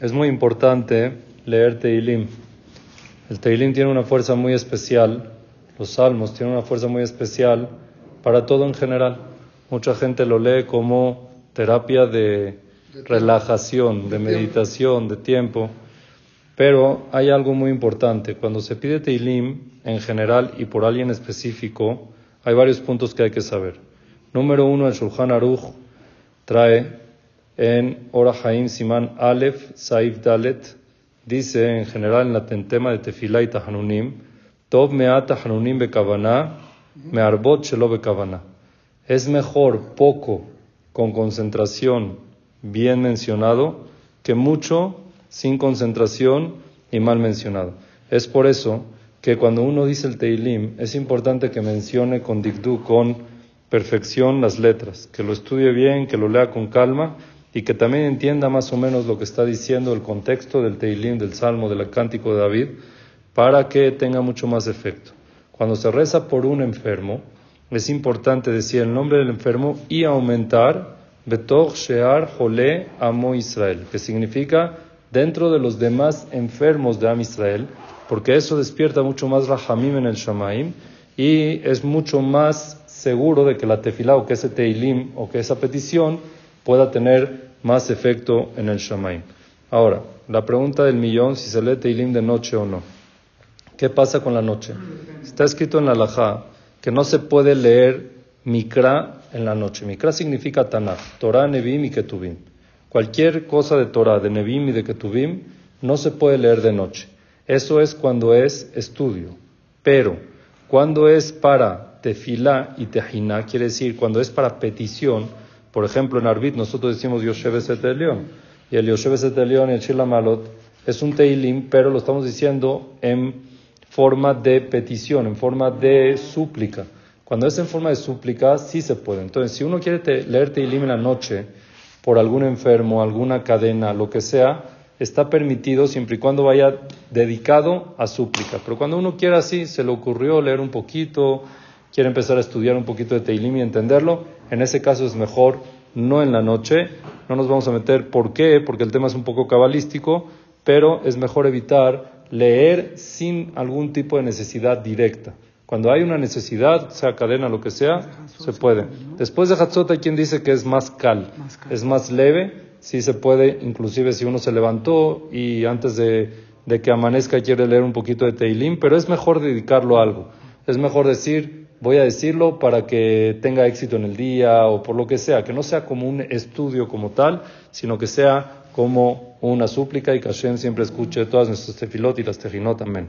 Es muy importante leer Teilim. El Teilim tiene una fuerza muy especial, los salmos tienen una fuerza muy especial para todo en general. Mucha gente lo lee como terapia de relajación, de meditación, de tiempo. Pero hay algo muy importante. Cuando se pide Teilim en general y por alguien específico, hay varios puntos que hay que saber. Número uno, el Shulchan Aruch trae en Ora Haim Siman Aleph Saif Dalet, dice en general en la tentema de Tefilá y Tahanunim, Tov Meat Tahanunim Bekavana, Mearbot Shelo Bekavana. Es mejor poco con concentración bien mencionado que mucho sin concentración y mal mencionado. Es por eso que cuando uno dice el Teilim es importante que mencione con dikdu, con perfección las letras, que lo estudie bien, que lo lea con calma y que también entienda más o menos lo que está diciendo el contexto del Teilim, del Salmo, del Cántico de David, para que tenga mucho más efecto. Cuando se reza por un enfermo, es importante decir el nombre del enfermo y aumentar Betor Shear Jole Amo Israel, que significa dentro de los demás enfermos de Am Israel, porque eso despierta mucho más Rahamim en el Shamaim y es mucho más seguro de que la tefilá o que ese teilim o que esa petición pueda tener más efecto en el Shamaim. Ahora, la pregunta del millón, si se lee teilim de noche o no. ¿Qué pasa con la noche? Está escrito en la Lajá que no se puede leer Mikra en la noche. Mikra significa Tanakh, Torah, Nevim y Ketuvim. Cualquier cosa de Torah, de Nevim y de Ketuvim no se puede leer de noche. Eso es cuando es estudio. Pero cuando es para tefilá y tejina, quiere decir cuando es para petición, por ejemplo en Arbit nosotros decimos Yosheve León y el Yosheve León y el Shilamalot es un teilim, pero lo estamos diciendo en forma de petición, en forma de súplica. Cuando es en forma de súplica, sí se puede. Entonces, si uno quiere leer teilim en la noche, por algún enfermo, alguna cadena, lo que sea, está permitido siempre y cuando vaya dedicado a súplica. Pero cuando uno quiera así, se le ocurrió leer un poquito, quiere empezar a estudiar un poquito de Teilim y entenderlo, en ese caso es mejor no en la noche. No nos vamos a meter por qué, porque el tema es un poco cabalístico, pero es mejor evitar leer sin algún tipo de necesidad directa. Cuando hay una necesidad, sea cadena, lo que sea, se puede. Después de Hatzot hay quien dice que es más cal, es más leve, sí se puede, inclusive si uno se levantó y antes de, que amanezca quiere leer un poquito de Teilim, pero es mejor dedicarlo a algo. Es mejor decir, voy a decirlo para que tenga éxito en el día o por lo que sea, que no sea como un estudio como tal, sino que sea como una súplica y que Hashem siempre escuche todas nuestras tefilot y las tejinot. Amén.